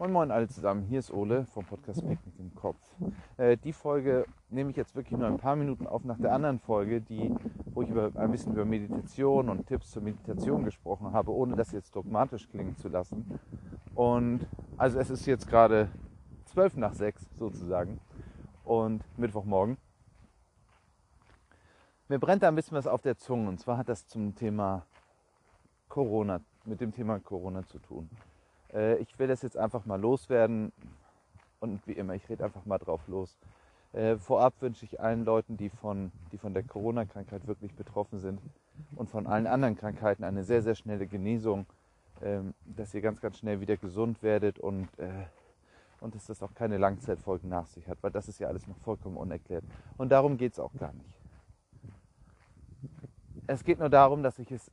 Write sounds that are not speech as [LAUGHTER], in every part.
Moin Moin alle zusammen, hier ist Ole vom Podcast Picknick im Kopf. Äh, die Folge nehme ich jetzt wirklich nur ein paar Minuten auf nach der anderen Folge, die, wo ich über, ein bisschen über Meditation und Tipps zur Meditation gesprochen habe, ohne das jetzt dogmatisch klingen zu lassen. Und also es ist jetzt gerade zwölf nach sechs sozusagen und Mittwochmorgen. Mir brennt da ein bisschen was auf der Zunge und zwar hat das zum Thema Corona, mit dem Thema Corona zu tun. Äh, ich will das jetzt einfach mal loswerden und wie immer, ich rede einfach mal drauf los. Äh, vorab wünsche ich allen Leuten, die von, die von der Corona-Krankheit wirklich betroffen sind und von allen anderen Krankheiten eine sehr, sehr schnelle Genesung, ähm, dass ihr ganz, ganz schnell wieder gesund werdet und, äh, und dass das auch keine Langzeitfolgen nach sich hat, weil das ist ja alles noch vollkommen unerklärt. Und darum geht es auch gar nicht. Es geht nur darum, dass ich es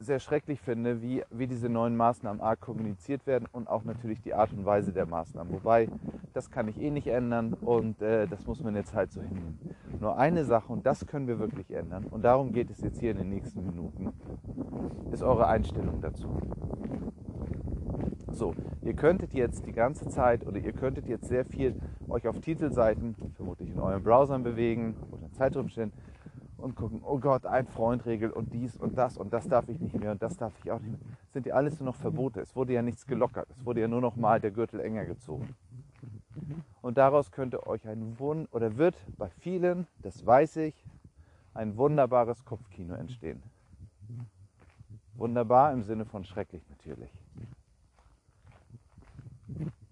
sehr schrecklich finde, wie, wie diese neuen Maßnahmen A kommuniziert werden und auch natürlich die Art und Weise der Maßnahmen. Wobei, das kann ich eh nicht ändern und äh, das muss man jetzt halt so hinnehmen. Nur eine Sache, und das können wir wirklich ändern, und darum geht es jetzt hier in den nächsten Minuten, ist eure Einstellung dazu. So, ihr könntet jetzt die ganze Zeit oder ihr könntet jetzt sehr viel euch auf Titelseiten, vermutlich in euren Browsern bewegen oder stellen und gucken, oh Gott, ein Freundregel und dies und das und das darf ich nicht mehr und das darf ich auch nicht mehr. Sind ja alles nur noch Verbote. Es wurde ja nichts gelockert. Es wurde ja nur noch mal der Gürtel enger gezogen. Und daraus könnte euch ein Wund oder wird bei vielen, das weiß ich, ein wunderbares Kopfkino entstehen. Wunderbar im Sinne von schrecklich natürlich.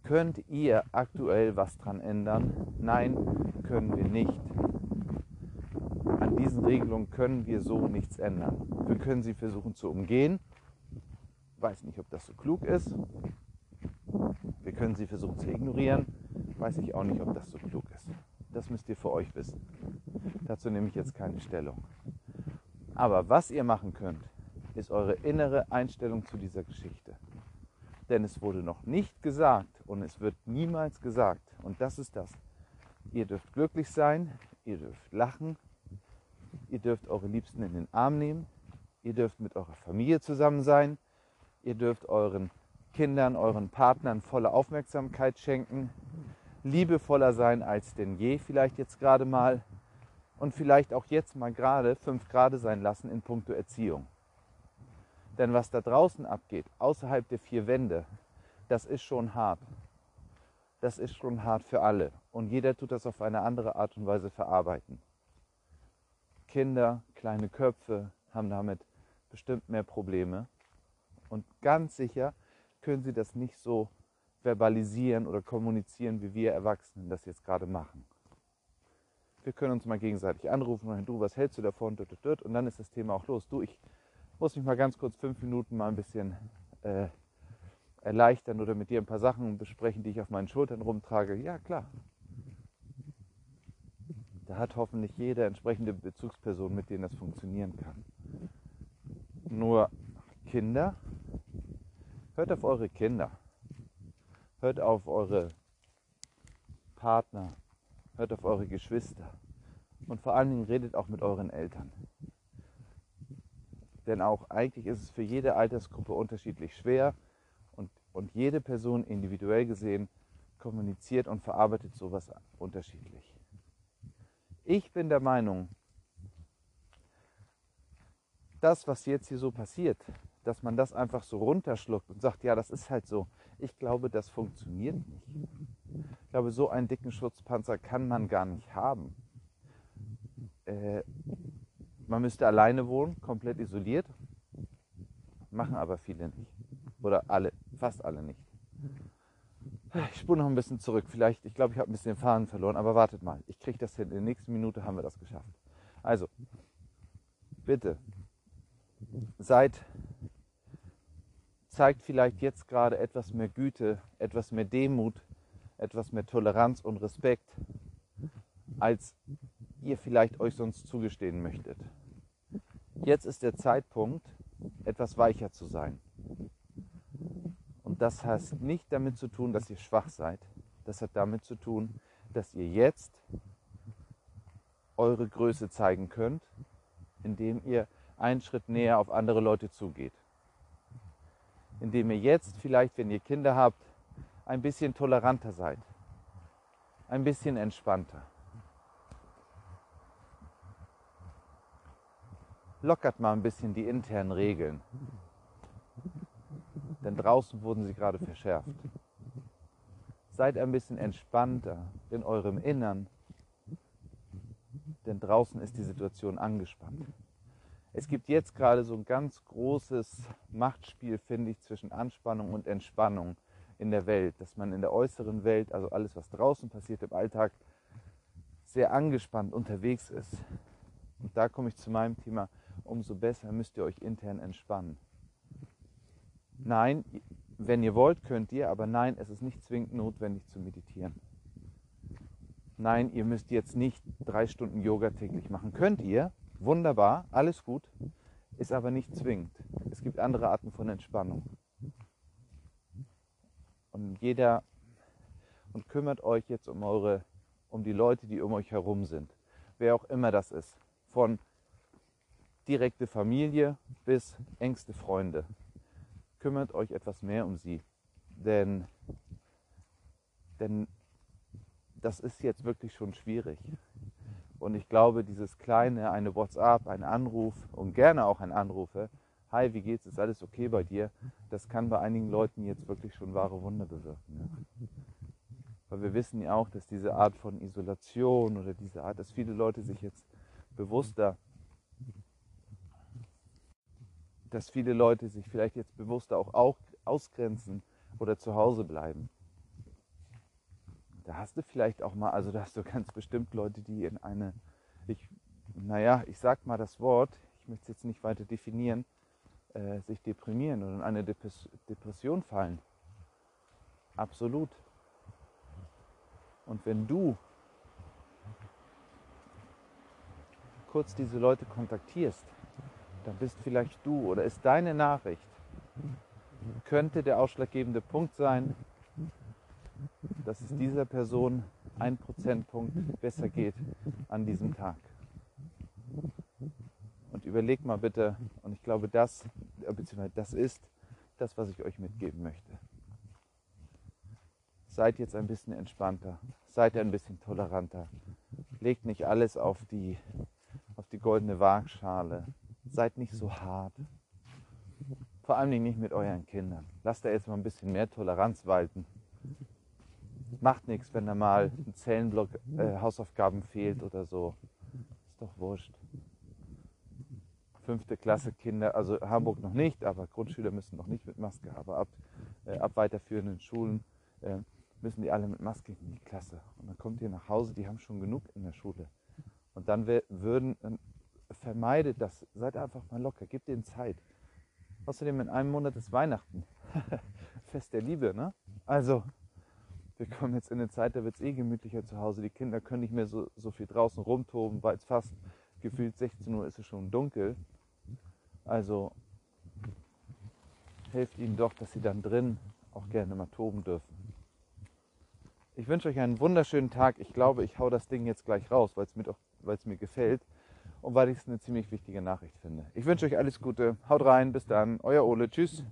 Könnt ihr aktuell was dran ändern? Nein, können wir nicht diesen Regelungen können wir so nichts ändern. Wir können sie versuchen zu umgehen. Weiß nicht, ob das so klug ist. Wir können sie versuchen zu ignorieren. Weiß ich auch nicht, ob das so klug ist. Das müsst ihr für euch wissen. Dazu nehme ich jetzt keine Stellung. Aber was ihr machen könnt, ist eure innere Einstellung zu dieser Geschichte. Denn es wurde noch nicht gesagt und es wird niemals gesagt. Und das ist das. Ihr dürft glücklich sein, ihr dürft lachen, Ihr dürft eure Liebsten in den Arm nehmen. Ihr dürft mit eurer Familie zusammen sein. Ihr dürft euren Kindern, euren Partnern volle Aufmerksamkeit schenken. Liebevoller sein als denn je vielleicht jetzt gerade mal. Und vielleicht auch jetzt mal gerade fünf Grade sein lassen in puncto Erziehung. Denn was da draußen abgeht, außerhalb der vier Wände, das ist schon hart. Das ist schon hart für alle. Und jeder tut das auf eine andere Art und Weise verarbeiten. Kinder, kleine Köpfe haben damit bestimmt mehr Probleme. Und ganz sicher können sie das nicht so verbalisieren oder kommunizieren, wie wir Erwachsenen das jetzt gerade machen. Wir können uns mal gegenseitig anrufen und du, was hältst du davon? Und dann ist das Thema auch los. Du, ich muss mich mal ganz kurz fünf Minuten mal ein bisschen äh, erleichtern oder mit dir ein paar Sachen besprechen, die ich auf meinen Schultern rumtrage. Ja, klar, da hat hoffentlich jede entsprechende Bezugsperson, mit denen das funktionieren kann. Nur Kinder, hört auf eure Kinder, hört auf eure Partner, hört auf eure Geschwister und vor allen Dingen redet auch mit euren Eltern. Denn auch eigentlich ist es für jede Altersgruppe unterschiedlich schwer und, und jede Person individuell gesehen kommuniziert und verarbeitet sowas unterschiedlich. Ich bin der Meinung, das, was jetzt hier so passiert, dass man das einfach so runterschluckt und sagt, ja, das ist halt so. Ich glaube, das funktioniert nicht. Ich glaube, so einen dicken Schutzpanzer kann man gar nicht haben. Äh, man müsste alleine wohnen, komplett isoliert. Machen aber viele nicht. Oder alle, fast alle nicht. Ich spule noch ein bisschen zurück. Vielleicht, ich glaube, ich habe ein bisschen den Faden verloren, aber wartet mal. Ich kriege das hin. In der nächsten Minute haben wir das geschafft. Also, bitte, seid, zeigt vielleicht jetzt gerade etwas mehr Güte, etwas mehr Demut, etwas mehr Toleranz und Respekt, als ihr vielleicht euch sonst zugestehen möchtet. Jetzt ist der Zeitpunkt, etwas weicher zu sein. Und das hat nicht damit zu tun, dass ihr schwach seid. Das hat damit zu tun, dass ihr jetzt eure Größe zeigen könnt, indem ihr einen Schritt näher auf andere Leute zugeht. indem ihr jetzt vielleicht, wenn ihr Kinder habt, ein bisschen toleranter seid, ein bisschen entspannter. Lockert mal ein bisschen die internen Regeln, denn draußen wurden sie gerade verschärft. Seid ein bisschen entspannter in eurem Innern, denn draußen ist die Situation angespannt. Es gibt jetzt gerade so ein ganz großes Machtspiel, finde ich, zwischen Anspannung und Entspannung in der Welt, dass man in der äußeren Welt, also alles, was draußen passiert im Alltag, sehr angespannt unterwegs ist. Und da komme ich zu meinem Thema, umso besser müsst ihr euch intern entspannen. Nein, wenn ihr wollt, könnt ihr, aber nein, es ist nicht zwingend notwendig zu meditieren. Nein, ihr müsst jetzt nicht drei Stunden Yoga täglich machen. Könnt ihr, wunderbar, alles gut, ist aber nicht zwingend. Es gibt andere Arten von Entspannung. Und jeder und kümmert euch jetzt um eure, um die Leute, die um euch herum sind. Wer auch immer das ist. Von direkte Familie bis engste Freunde. Kümmert euch etwas mehr um sie. Denn, denn das ist jetzt wirklich schon schwierig. Und ich glaube, dieses kleine, eine WhatsApp, ein Anruf und gerne auch ein Anrufe, hi, wie geht's, ist alles okay bei dir, das kann bei einigen Leuten jetzt wirklich schon wahre Wunder bewirken. Ja. Weil wir wissen ja auch, dass diese Art von Isolation oder diese Art, dass viele Leute sich jetzt bewusster, dass viele Leute sich vielleicht jetzt bewusster auch ausgrenzen oder zu Hause bleiben da hast du vielleicht auch mal, also da hast du ganz bestimmt Leute, die in eine, ich, naja, ich sag mal das Wort, ich möchte es jetzt nicht weiter definieren, äh, sich deprimieren oder in eine Depression fallen. Absolut. Und wenn du kurz diese Leute kontaktierst, dann bist vielleicht du oder ist deine Nachricht, könnte der ausschlaggebende Punkt sein, dass es dieser Person ein Prozentpunkt besser geht an diesem Tag. Und überleg mal bitte, und ich glaube, das, beziehungsweise das ist das, was ich euch mitgeben möchte. Seid jetzt ein bisschen entspannter, seid ein bisschen toleranter. Legt nicht alles auf die, auf die goldene Waagschale. Seid nicht so hart. Vor allem nicht mit euren Kindern. Lasst da jetzt mal ein bisschen mehr Toleranz walten macht nichts, wenn da mal ein Zellenblock äh, Hausaufgaben fehlt oder so. Ist doch wurscht. Fünfte Klasse Kinder, also Hamburg noch nicht, aber Grundschüler müssen noch nicht mit Maske, aber ab, äh, ab weiterführenden Schulen äh, müssen die alle mit Maske in die Klasse. Und dann kommt ihr nach Hause, die haben schon genug in der Schule. Und dann würden, vermeidet das, seid einfach mal locker, gebt denen Zeit. Außerdem in einem Monat ist Weihnachten. [LAUGHS] Fest der Liebe, ne? Also wir kommen jetzt in eine Zeit, da wird es eh gemütlicher zu Hause. Die Kinder können nicht mehr so, so viel draußen rumtoben, weil es fast gefühlt 16 Uhr ist es schon dunkel. Also helft ihnen doch, dass sie dann drin auch gerne mal toben dürfen. Ich wünsche euch einen wunderschönen Tag. Ich glaube, ich hau das Ding jetzt gleich raus, weil es mir, mir gefällt und weil ich es eine ziemlich wichtige Nachricht finde. Ich wünsche euch alles Gute. Haut rein, bis dann. Euer Ole. Tschüss.